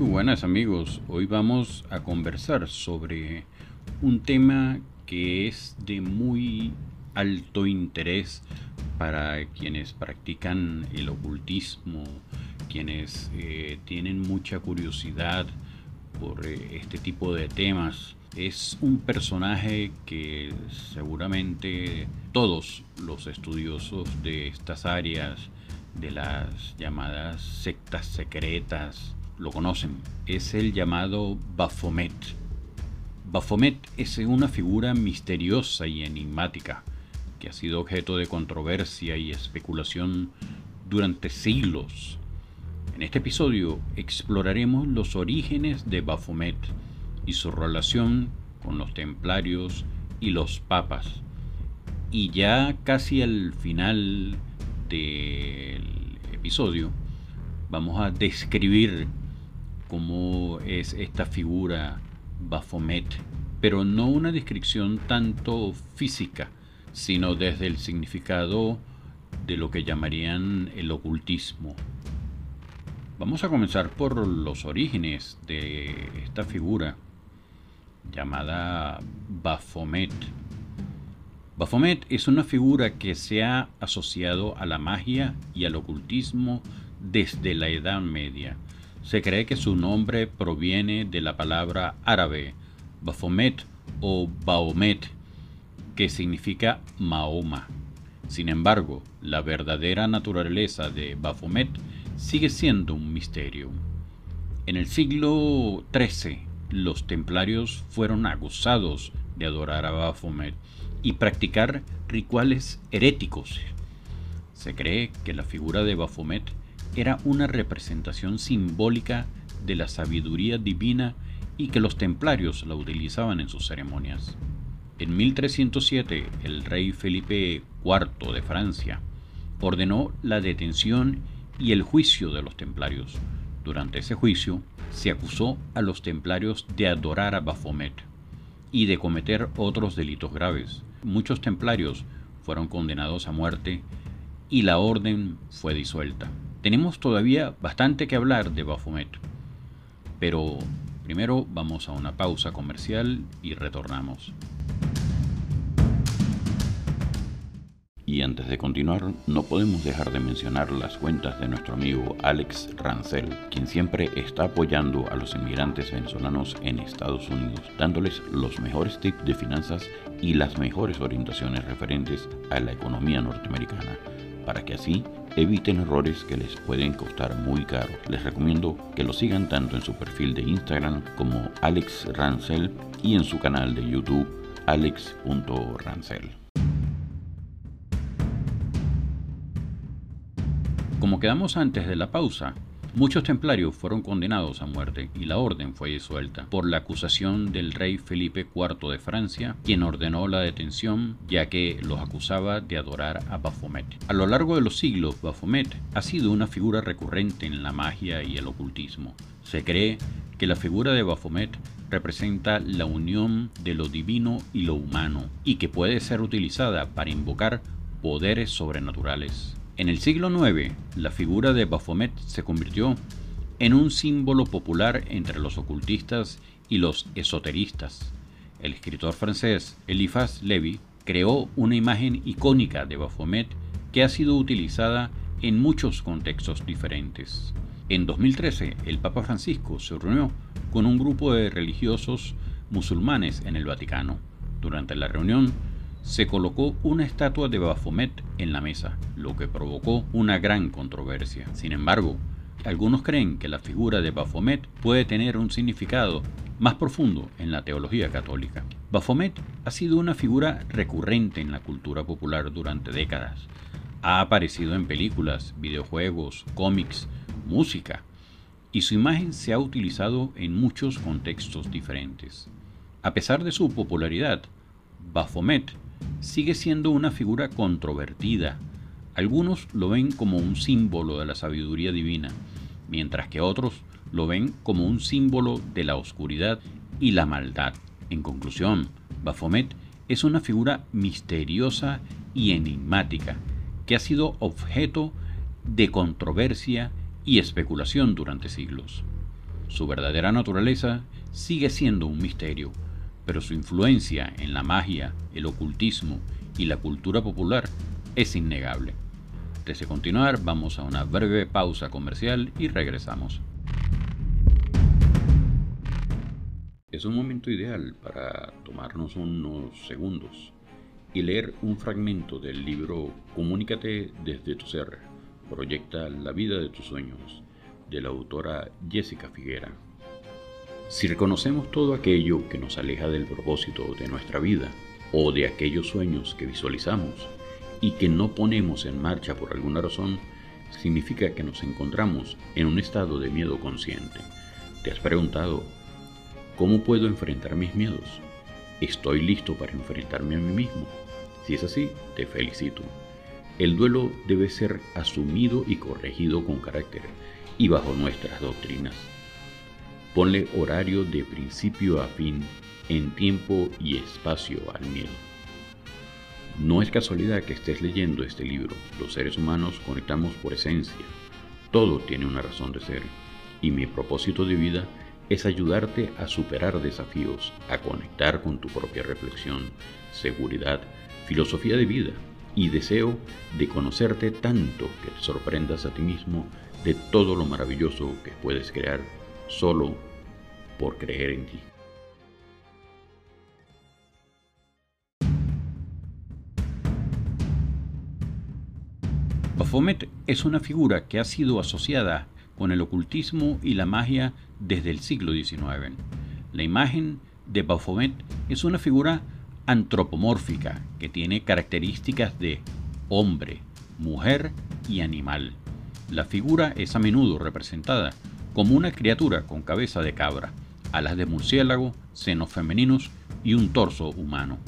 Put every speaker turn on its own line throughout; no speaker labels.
Muy buenas amigos, hoy vamos a conversar sobre un tema que es de muy alto interés para quienes practican el ocultismo, quienes eh, tienen mucha curiosidad por eh, este tipo de temas. Es un personaje que seguramente todos los estudiosos de estas áreas, de las llamadas sectas secretas, lo conocen. Es el llamado Baphomet. Baphomet es una figura misteriosa y enigmática que ha sido objeto de controversia y especulación durante siglos. En este episodio exploraremos los orígenes de Baphomet y su relación con los templarios y los papas. Y ya casi al final del episodio vamos a describir cómo es esta figura Baphomet, pero no una descripción tanto física, sino desde el significado de lo que llamarían el ocultismo. Vamos a comenzar por los orígenes de esta figura llamada Baphomet. Baphomet es una figura que se ha asociado a la magia y al ocultismo desde la Edad Media. Se cree que su nombre proviene de la palabra árabe Baphomet o Baomet, que significa Mahoma. Sin embargo, la verdadera naturaleza de Baphomet sigue siendo un misterio. En el siglo XIII, los templarios fueron acusados de adorar a Baphomet y practicar rituales heréticos. Se cree que la figura de Baphomet era una representación simbólica de la sabiduría divina y que los templarios la utilizaban en sus ceremonias. En 1307, el rey Felipe IV de Francia ordenó la detención y el juicio de los templarios. Durante ese juicio, se acusó a los templarios de adorar a Baphomet y de cometer otros delitos graves. Muchos templarios fueron condenados a muerte y la orden fue disuelta. Tenemos todavía bastante que hablar de Baphomet, pero primero vamos a una pausa comercial y retornamos. Y antes de continuar, no podemos dejar de mencionar las cuentas de nuestro amigo Alex Rancel, quien siempre está apoyando a los inmigrantes venezolanos en Estados Unidos, dándoles los mejores tips de finanzas y las mejores orientaciones referentes a la economía norteamericana, para que así eviten errores que les pueden costar muy caro. Les recomiendo que lo sigan tanto en su perfil de Instagram como Alex Rancel y en su canal de YouTube alex.rancel. Como quedamos antes de la pausa, Muchos templarios fueron condenados a muerte y la orden fue disuelta por la acusación del rey Felipe IV de Francia, quien ordenó la detención ya que los acusaba de adorar a Baphomet. A lo largo de los siglos, Baphomet ha sido una figura recurrente en la magia y el ocultismo. Se cree que la figura de Baphomet representa la unión de lo divino y lo humano y que puede ser utilizada para invocar poderes sobrenaturales. En el siglo IX, la figura de Baphomet se convirtió en un símbolo popular entre los ocultistas y los esoteristas. El escritor francés Eliphas Lévy creó una imagen icónica de Baphomet que ha sido utilizada en muchos contextos diferentes. En 2013, el Papa Francisco se reunió con un grupo de religiosos musulmanes en el Vaticano. Durante la reunión, se colocó una estatua de Baphomet en la mesa, lo que provocó una gran controversia. Sin embargo, algunos creen que la figura de Baphomet puede tener un significado más profundo en la teología católica. Baphomet ha sido una figura recurrente en la cultura popular durante décadas. Ha aparecido en películas, videojuegos, cómics, música. y su imagen se ha utilizado en muchos contextos diferentes. A pesar de su popularidad, Baphomet sigue siendo una figura controvertida. Algunos lo ven como un símbolo de la sabiduría divina, mientras que otros lo ven como un símbolo de la oscuridad y la maldad. En conclusión, Baphomet es una figura misteriosa y enigmática que ha sido objeto de controversia y especulación durante siglos. Su verdadera naturaleza sigue siendo un misterio, pero su influencia en la magia, el ocultismo y la cultura popular es innegable. Antes de continuar, vamos a una breve pausa comercial y regresamos. Es un momento ideal para tomarnos unos segundos y leer un fragmento del libro Comunícate desde tu ser proyecta La vida de tus sueños, de la autora Jessica Figuera. Si reconocemos todo aquello que nos aleja del propósito de nuestra vida o de aquellos sueños que visualizamos y que no ponemos en marcha por alguna razón, significa que nos encontramos en un estado de miedo consciente. ¿Te has preguntado, ¿cómo puedo enfrentar mis miedos? ¿Estoy listo para enfrentarme a mí mismo? Si es así, te felicito. El duelo debe ser asumido y corregido con carácter y bajo nuestras doctrinas. Ponle horario de principio a fin en tiempo y espacio al miedo. No es casualidad que estés leyendo este libro. Los seres humanos conectamos por esencia. Todo tiene una razón de ser. Y mi propósito de vida es ayudarte a superar desafíos, a conectar con tu propia reflexión, seguridad, filosofía de vida y deseo de conocerte tanto que te sorprendas a ti mismo de todo lo maravilloso que puedes crear solo por creer en ti. Baphomet es una figura que ha sido asociada con el ocultismo y la magia desde el siglo XIX. La imagen de Baphomet es una figura antropomórfica que tiene características de hombre, mujer y animal. La figura es a menudo representada como una criatura con cabeza de cabra, alas de murciélago, senos femeninos y un torso humano.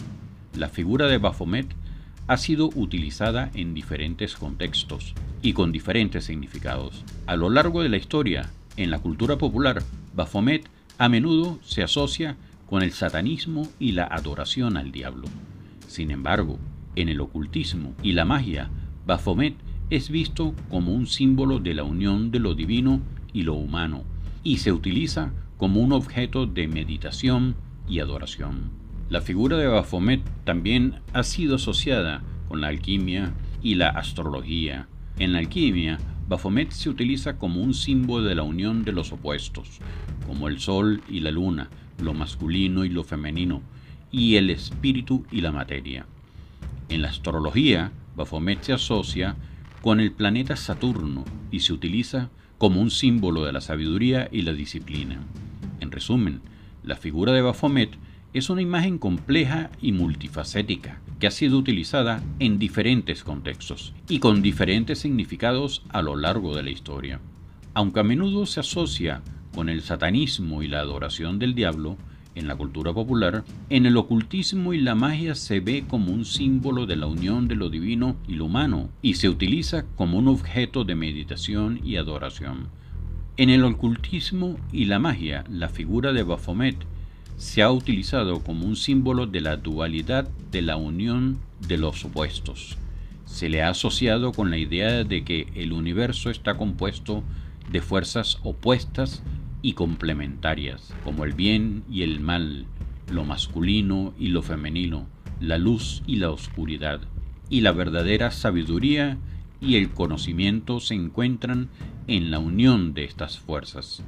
La figura de Baphomet ha sido utilizada en diferentes contextos y con diferentes significados. A lo largo de la historia, en la cultura popular, Baphomet a menudo se asocia con el satanismo y la adoración al diablo. Sin embargo, en el ocultismo y la magia, Baphomet es visto como un símbolo de la unión de lo divino y lo humano, y se utiliza como un objeto de meditación y adoración. La figura de Baphomet también ha sido asociada con la alquimia y la astrología. En la alquimia, Baphomet se utiliza como un símbolo de la unión de los opuestos, como el sol y la luna, lo masculino y lo femenino, y el espíritu y la materia. En la astrología, Baphomet se asocia con el planeta Saturno y se utiliza como un símbolo de la sabiduría y la disciplina. En resumen, la figura de Baphomet es una imagen compleja y multifacética que ha sido utilizada en diferentes contextos y con diferentes significados a lo largo de la historia. Aunque a menudo se asocia con el satanismo y la adoración del diablo, en la cultura popular, en el ocultismo y la magia se ve como un símbolo de la unión de lo divino y lo humano, y se utiliza como un objeto de meditación y adoración. En el ocultismo y la magia, la figura de Baphomet se ha utilizado como un símbolo de la dualidad de la unión de los opuestos. Se le ha asociado con la idea de que el universo está compuesto de fuerzas opuestas y complementarias, como el bien y el mal, lo masculino y lo femenino, la luz y la oscuridad, y la verdadera sabiduría y el conocimiento se encuentran en la unión de estas fuerzas.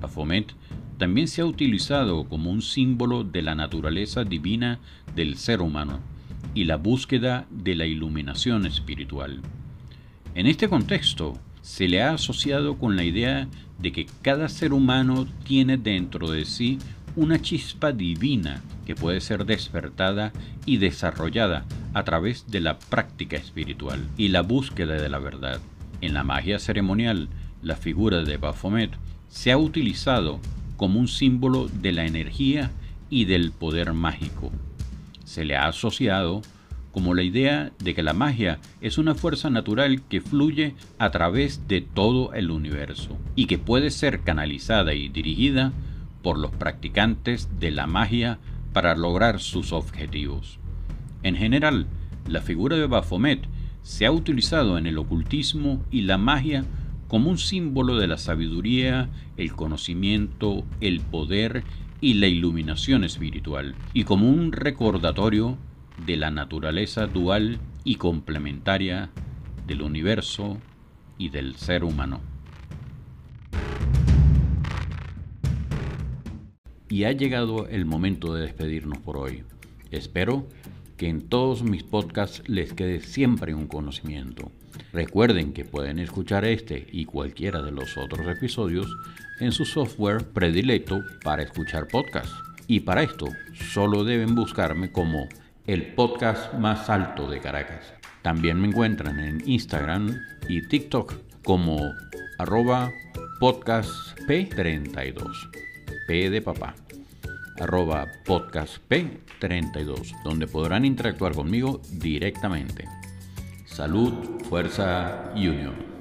Baphomet también se ha utilizado como un símbolo de la naturaleza divina del ser humano y la búsqueda de la iluminación espiritual. En este contexto, se le ha asociado con la idea de que cada ser humano tiene dentro de sí una chispa divina que puede ser despertada y desarrollada a través de la práctica espiritual y la búsqueda de la verdad. En la magia ceremonial, la figura de Baphomet se ha utilizado como un símbolo de la energía y del poder mágico. Se le ha asociado como la idea de que la magia es una fuerza natural que fluye a través de todo el universo y que puede ser canalizada y dirigida por los practicantes de la magia para lograr sus objetivos. En general, la figura de Baphomet se ha utilizado en el ocultismo y la magia como un símbolo de la sabiduría, el conocimiento, el poder y la iluminación espiritual, y como un recordatorio de la naturaleza dual y complementaria del universo y del ser humano. Y ha llegado el momento de despedirnos por hoy. Espero que en todos mis podcasts les quede siempre un conocimiento. Recuerden que pueden escuchar este y cualquiera de los otros episodios en su software predilecto para escuchar podcasts. Y para esto solo deben buscarme como el podcast más alto de Caracas. También me encuentran en Instagram y TikTok como arroba podcastp32. P de papá. Arroba podcastp32, donde podrán interactuar conmigo directamente. Salud, fuerza y unión.